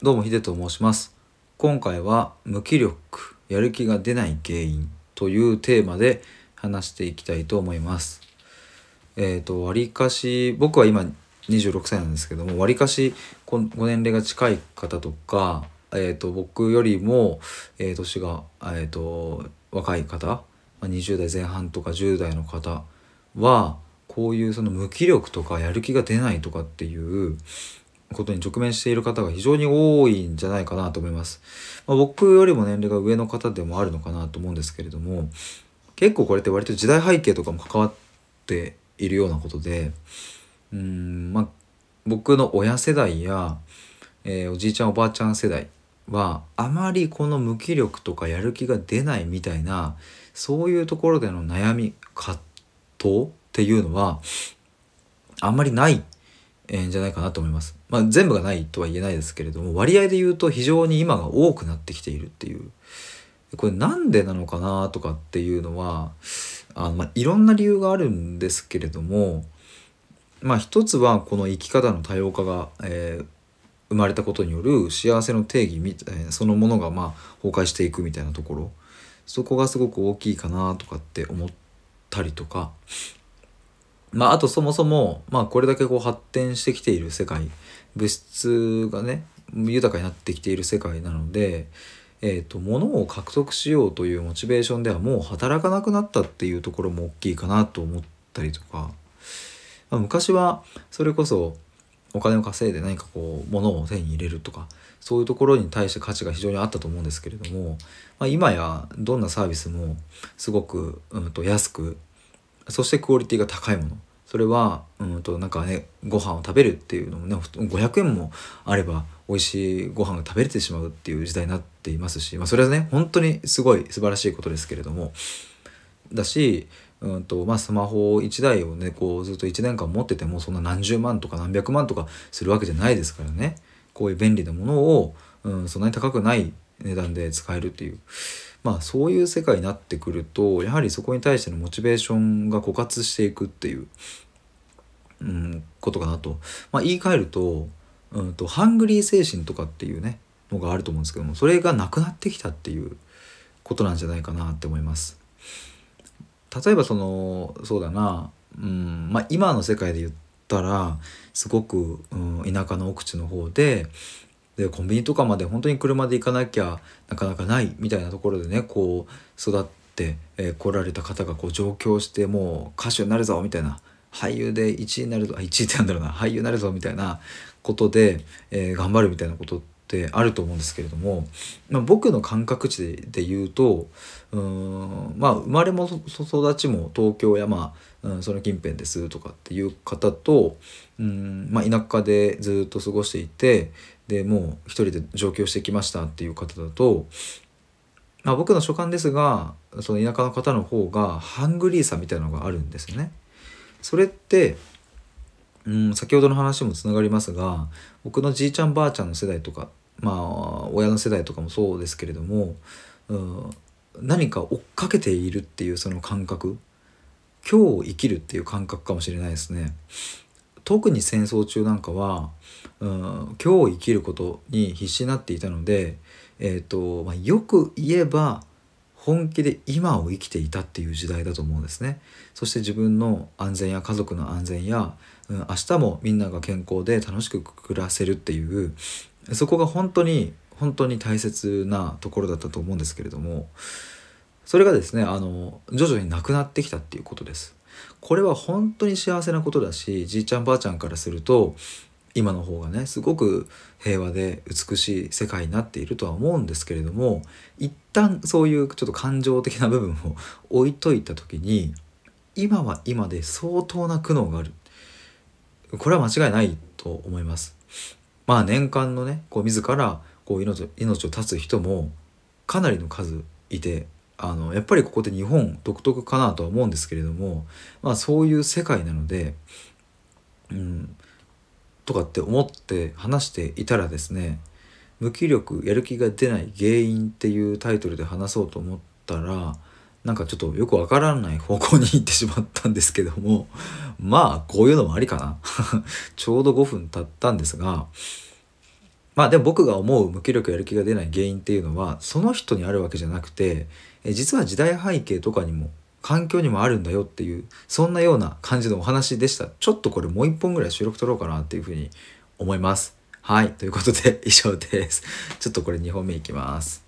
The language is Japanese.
どうもヒデと申します。今回は無気力やる気が出ない原因というテーマで話していきたいと思います。えっ、ー、とわりかし僕は今26歳なんですけどもわりかしご年齢が近い方とかえーと、僕よりも、えー、年が、えーと、若い方20代前半とか10代の方はこういうその無気力とかやる気が出ないとかっていうことに直面している方が非常に多いんじゃないかなと思います。まあ、僕よりも年齢が上の方でもあるのかなと思うんですけれども結構これって割と時代背景とかも関わっているようなことでうんまあ僕の親世代や、えー、おじいちゃんおばあちゃん世代はあまりこの無気力とかやる気が出ないみたいなそういうところでの悩み葛藤っていうのはあんまりないんじゃないかなと思います。まあ、全部がないとは言えないですけれども割合で言うと非常に今が多くなってきているっていう。これなんでなのかなとかっていうのはあの、まあ、いろんな理由があるんですけれどもまあ一つはこの生き方の多様化が、えー、生まれたことによる幸せの定義みたいそのものがまあ崩壊していくみたいなところ。そこがすごく大きいかなとかって思ったりとか。まああとそもそもまあこれだけこう発展してきている世界物質がね豊かになってきている世界なので、えーと、物を獲得しようというモチベーションではもう働かなくなったっていうところも大きいかなと思ったりとか、まあ、昔はそれこそお金を稼いで何かこう物を手に入れるとかそういうところに対して価値が非常にあったと思うんですけれども、まあ、今やどんなサービスもすごく、うん、と安くそしてクオリティが高いもの。それはうんとなんかねご飯を食べるっていうのもね500円もあれば美味しいご飯が食べれてしまうっていう時代になっていますし、まあ、それはね本当にすごい素晴らしいことですけれども。だしうんとまあ、スマホ1台をねこうずっと1年間持っててもそんな何十万とか何百万とかするわけじゃないですからね。こういう便利なものを、うん、そんなに高くない値段で使えるっていう。まあそういう世界になってくるとやはりそこに対してのモチベーションが枯渇していくっていう、うん、ことかなと、まあ、言い換えると,、うんとハングリー精神とかっていうねのがあると思うんですけどもそれがなくなってきたっていうことなんじゃないかなって思います。例えばそのそうだな、うんまあ、今の世界で言ったらすごく、うん、田舎の奥地の方ででコンビニとかまで本当に車で行かなきゃなかなかないみたいなところでねこう育って、えー、来られた方がこう上京してもう歌手になるぞみたいな俳優で1位になるぞ1位ってなんだろうな俳優になるぞみたいなことで、えー、頑張るみたいなことってあると思うんですけれども、まあ、僕の感覚値で言うとうんまあ生まれも育ちも東京やまあ、うん、その近辺ですとかっていう方とうん、まあ、田舎でずっと過ごしていてでもう一人で上京してきましたっていう方だと、まあ、僕の所感ですがその田舎の方の方がハングリーさみたいのがあるんですよね。それってうん先ほどの話もつながりますが僕のじいちゃんばあちゃんの世代とかまあ親の世代とかもそうですけれども、うん、何か追っかけているっていうその感覚今日を生きるっていう感覚かもしれないですね。特に戦争中なんかは、うん、今日生きることに必死になっていたので、えーとまあ、よく言えば本気で今を生きていたっていう時代だと思うんですね。そして自分の安全や家族の安全や、うん、明日もみんなが健康で楽しく暮らせるっていうそこが本当に本当に大切なところだったと思うんですけれどもそれがですねあの徐々になくなってきたっていうことです。これは本当に幸せなことだしじいちゃんばあちゃんからすると今の方がねすごく平和で美しい世界になっているとは思うんですけれども一旦そういうちょっと感情的な部分を置いといた時に今は今で相当な苦悩がある。これは間違いないと思います。まあ年間のねこう自らこう命命を絶つ人もかなりの数いてあのやっぱりここで日本独特かなとは思うんですけれどもまあそういう世界なのでうんとかって思って話していたらですね無気力やる気が出ない原因っていうタイトルで話そうと思ったらなんかちょっとよくわからない方向に行ってしまったんですけどもまあこういうのもありかな。ちょうど5分経ったんですがまあでも僕が思う無気力やる気が出ない原因っていうのはその人にあるわけじゃなくてえ実は時代背景とかにも環境にもあるんだよっていうそんなような感じのお話でした。ちょっとこれもう一本ぐらい収録取ろうかなっていうふうに思います。はい。ということで以上です。ちょっとこれ2本目いきます。